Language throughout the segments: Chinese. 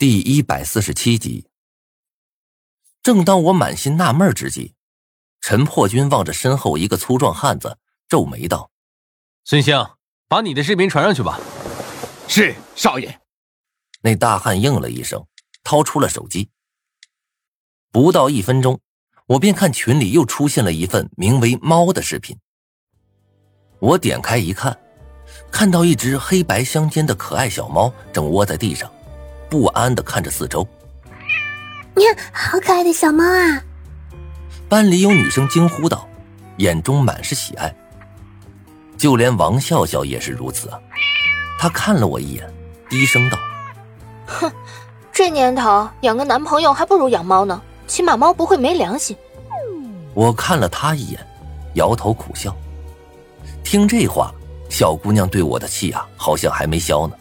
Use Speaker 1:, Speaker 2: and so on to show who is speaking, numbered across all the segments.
Speaker 1: 第一百四十七集。正当我满心纳闷之际，陈破军望着身后一个粗壮汉子，皱眉道：“
Speaker 2: 孙兴，把你的视频传上去吧。”“
Speaker 3: 是，少爷。”
Speaker 1: 那大汉应了一声，掏出了手机。不到一分钟，我便看群里又出现了一份名为“猫”的视频。我点开一看，看到一只黑白相间的可爱小猫正窝在地上，不安的看着四周。
Speaker 4: 你好可爱的小猫啊！
Speaker 1: 班里有女生惊呼道，眼中满是喜爱。就连王笑笑也是如此啊！她看了我一眼，低声道：“
Speaker 5: 哼，这年头养个男朋友还不如养猫呢，起码猫不会没良心。”
Speaker 1: 我看了她一眼，摇头苦笑。听这话，小姑娘对我的气啊，好像还没消呢。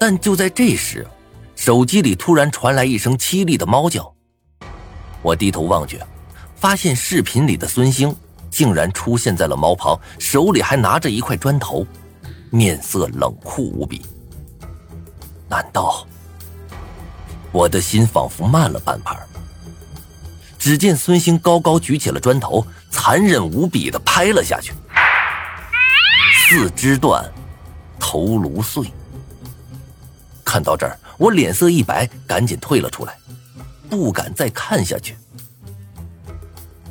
Speaker 1: 但就在这时，手机里突然传来一声凄厉的猫叫，我低头望去，发现视频里的孙兴竟然出现在了猫旁，手里还拿着一块砖头，面色冷酷无比。难道？我的心仿佛慢了半拍。只见孙兴高高举起了砖头，残忍无比的拍了下去，四肢断，头颅碎。看到这儿。我脸色一白，赶紧退了出来，不敢再看下去。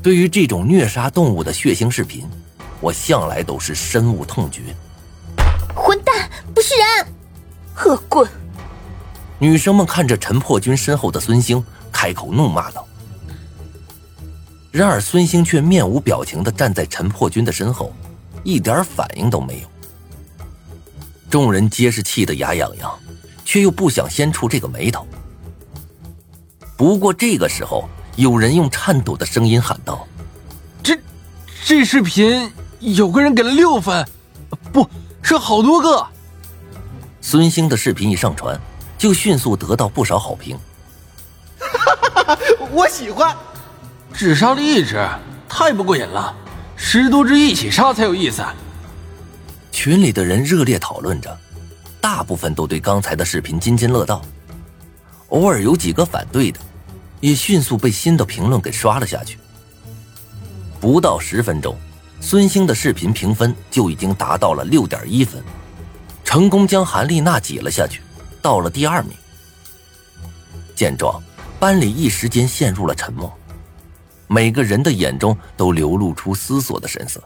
Speaker 1: 对于这种虐杀动物的血腥视频，我向来都是深恶痛绝。
Speaker 4: 混蛋，不是人！
Speaker 5: 恶棍！
Speaker 1: 女生们看着陈破军身后的孙兴，开口怒骂道。然而孙兴却面无表情的站在陈破军的身后，一点反应都没有。众人皆是气得牙痒痒。却又不想先触这个眉头。不过这个时候，有人用颤抖的声音喊道：“
Speaker 2: 这，这视频有个人给了六分，不是好多个。”
Speaker 1: 孙兴的视频一上传，就迅速得到不少好评。
Speaker 3: 哈哈哈！我喜欢，
Speaker 2: 只杀了一只，太不过瘾了，十多只一起杀才有意思。
Speaker 1: 群里的人热烈讨论着。大部分都对刚才的视频津津乐道，偶尔有几个反对的，也迅速被新的评论给刷了下去。不到十分钟，孙兴的视频评分就已经达到了六点一分，成功将韩丽娜挤了下去，到了第二名。见状，班里一时间陷入了沉默，每个人的眼中都流露出思索的神色。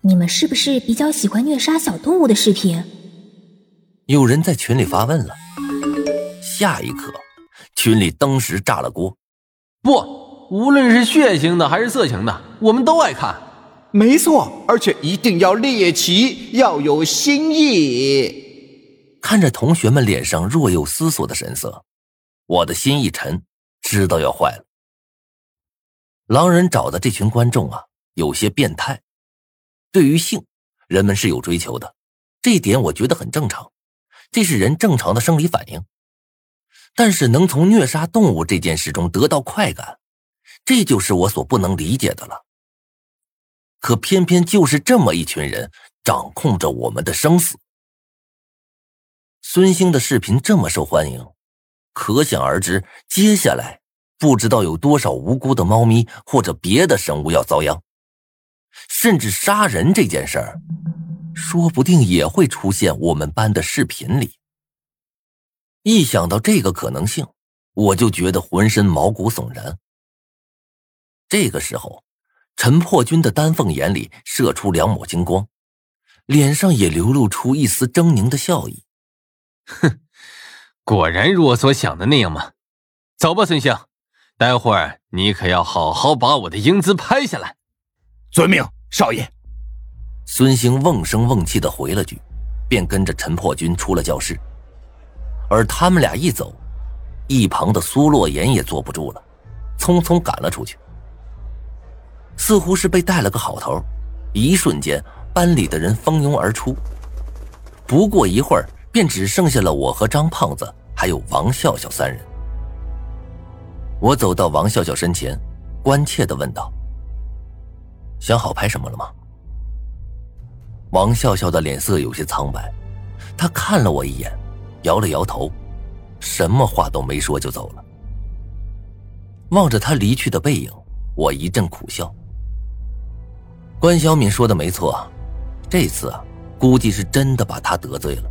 Speaker 4: 你们是不是比较喜欢虐杀小动物的视频？
Speaker 1: 有人在群里发问了，下一刻，群里登时炸了锅。
Speaker 2: 不，无论是血腥的还是色情的，我们都爱看。
Speaker 3: 没错，而且一定要猎奇，要有新意。
Speaker 1: 看着同学们脸上若有思索的神色，我的心一沉，知道要坏了。狼人找的这群观众啊，有些变态。对于性，人们是有追求的，这一点我觉得很正常。这是人正常的生理反应，但是能从虐杀动物这件事中得到快感，这就是我所不能理解的了。可偏偏就是这么一群人掌控着我们的生死。孙兴的视频这么受欢迎，可想而知，接下来不知道有多少无辜的猫咪或者别的生物要遭殃，甚至杀人这件事儿。说不定也会出现我们班的视频里。一想到这个可能性，我就觉得浑身毛骨悚然。这个时候，陈破军的丹凤眼里射出两抹金光，脸上也流露出一丝狰狞的笑意。
Speaker 2: 哼，果然如我所想的那样吗？走吧，孙兴，待会儿你可要好好把我的英姿拍下来。
Speaker 3: 遵命，少爷。
Speaker 1: 孙兴瓮声瓮气的回了句，便跟着陈破军出了教室。而他们俩一走，一旁的苏洛言也坐不住了，匆匆赶了出去。似乎是被带了个好头，一瞬间班里的人蜂拥而出。不过一会儿，便只剩下了我和张胖子还有王笑笑三人。我走到王笑笑身前，关切的问道：“想好拍什么了吗？”王笑笑的脸色有些苍白，他看了我一眼，摇了摇头，什么话都没说就走了。望着他离去的背影，我一阵苦笑。关小敏说的没错，这次啊，估计是真的把他得罪了。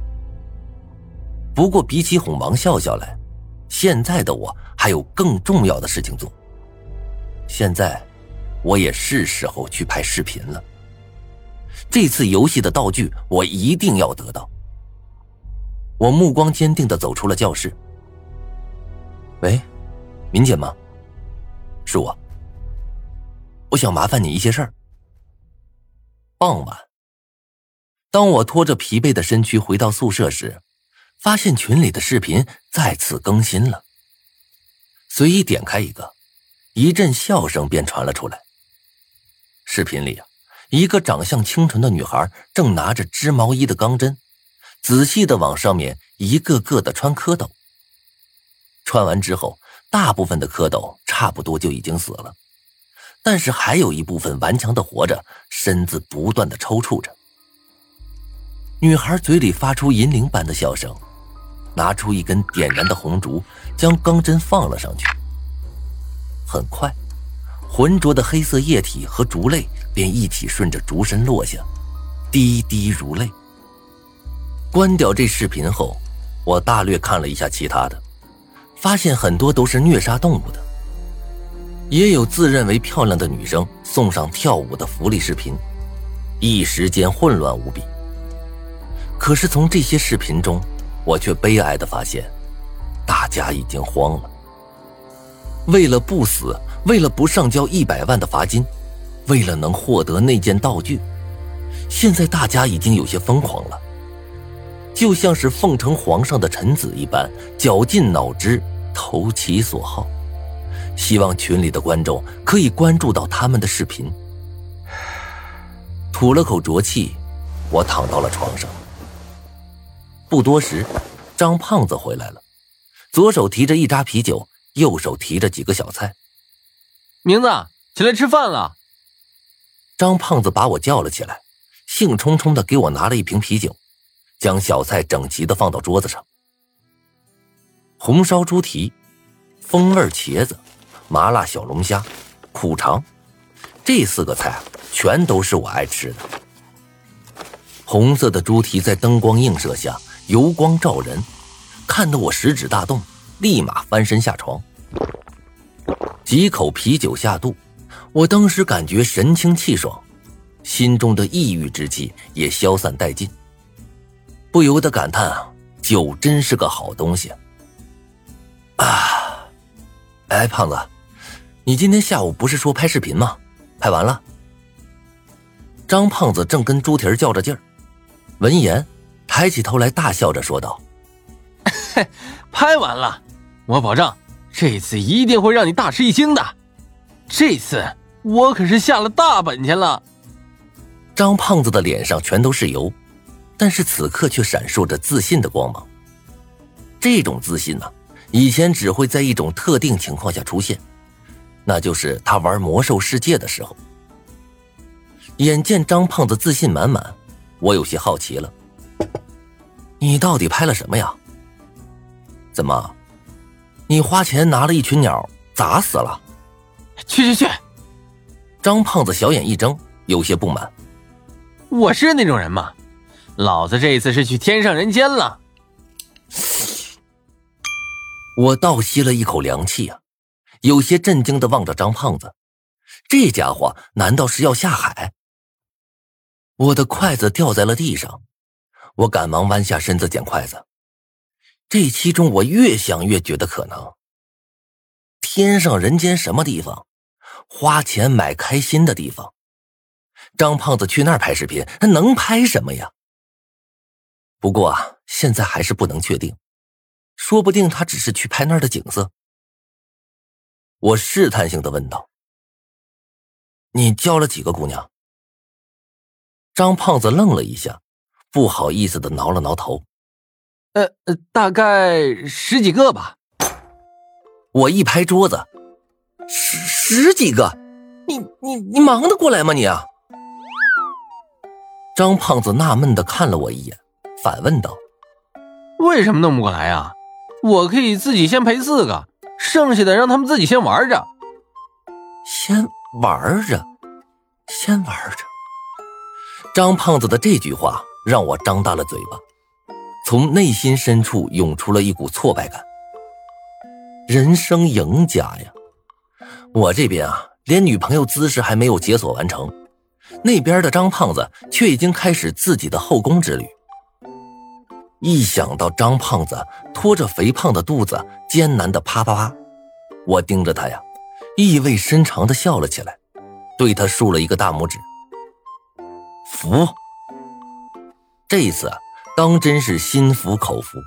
Speaker 1: 不过比起哄王笑笑来，现在的我还有更重要的事情做。现在，我也是时候去拍视频了。这次游戏的道具我一定要得到。我目光坚定的走出了教室。喂，敏姐吗？是我。我想麻烦你一些事儿。傍晚，当我拖着疲惫的身躯回到宿舍时，发现群里的视频再次更新了。随意点开一个，一阵笑声便传了出来。视频里啊，一个长相清纯的女孩正拿着织毛衣的钢针，仔细的往上面一个个的穿蝌蚪。穿完之后，大部分的蝌蚪差不多就已经死了，但是还有一部分顽强的活着，身子不断的抽搐着。女孩嘴里发出银铃般的笑声。拿出一根点燃的红烛，将钢针放了上去。很快，浑浊的黑色液体和烛泪便一起顺着竹身落下，滴滴如泪。关掉这视频后，我大略看了一下其他的，发现很多都是虐杀动物的，也有自认为漂亮的女生送上跳舞的福利视频，一时间混乱无比。可是从这些视频中，我却悲哀的发现，大家已经慌了。为了不死，为了不上交一百万的罚金，为了能获得那件道具，现在大家已经有些疯狂了，就像是奉承皇上的臣子一般，绞尽脑汁，投其所好，希望群里的观众可以关注到他们的视频。吐了口浊气，我躺到了床上。不多时，张胖子回来了，左手提着一扎啤酒，右手提着几个小菜。
Speaker 2: 明子，起来吃饭了。
Speaker 1: 张胖子把我叫了起来，兴冲冲的给我拿了一瓶啤酒，将小菜整齐的放到桌子上。红烧猪蹄、风味茄子、麻辣小龙虾、苦肠，这四个菜全都是我爱吃的。红色的猪蹄在灯光映射下。油光照人，看得我食指大动，立马翻身下床。几口啤酒下肚，我当时感觉神清气爽，心中的抑郁之气也消散殆尽，不由得感叹啊，酒真是个好东西啊！哎，胖子，你今天下午不是说拍视频吗？拍完了。张胖子正跟猪蹄儿较着劲儿，闻言。抬起头来，大笑着说道：“
Speaker 2: 拍完了，我保证这次一定会让你大吃一惊的。这次我可是下了大本钱了。”
Speaker 1: 张胖子的脸上全都是油，但是此刻却闪烁着自信的光芒。这种自信呢，以前只会在一种特定情况下出现，那就是他玩魔兽世界的时候。眼见张胖子自信满满，我有些好奇了。你到底拍了什么呀？怎么，你花钱拿了一群鸟砸死了？
Speaker 2: 去去去！
Speaker 1: 张胖子小眼一睁，有些不满。
Speaker 2: 我是那种人吗？老子这一次是去天上人间了。
Speaker 1: 我倒吸了一口凉气啊，有些震惊的望着张胖子，这家伙难道是要下海？我的筷子掉在了地上。我赶忙弯下身子捡筷子，这其中我越想越觉得可能。天上人间什么地方？花钱买开心的地方。张胖子去那儿拍视频，他能拍什么呀？不过啊，现在还是不能确定，说不定他只是去拍那儿的景色。我试探性的问道：“你交了几个姑娘？”张胖子愣了一下。不好意思的挠了挠头，
Speaker 2: 呃呃，大概十几个吧。
Speaker 1: 我一拍桌子，十十几个，你你你忙得过来吗你啊？张胖子纳闷的看了我一眼，反问道：“
Speaker 2: 为什么弄不过来啊？我可以自己先陪四个，剩下的让他们自己先玩着。
Speaker 1: 先玩着，先玩着。张胖子的这句话让我张大了嘴巴，从内心深处涌出了一股挫败感。人生赢家呀！我这边啊，连女朋友姿势还没有解锁完成，那边的张胖子却已经开始自己的后宫之旅。一想到张胖子拖着肥胖的肚子艰难的啪啪啪，我盯着他呀，意味深长的笑了起来，对他竖了一个大拇指。服，这一次当真是心服口服。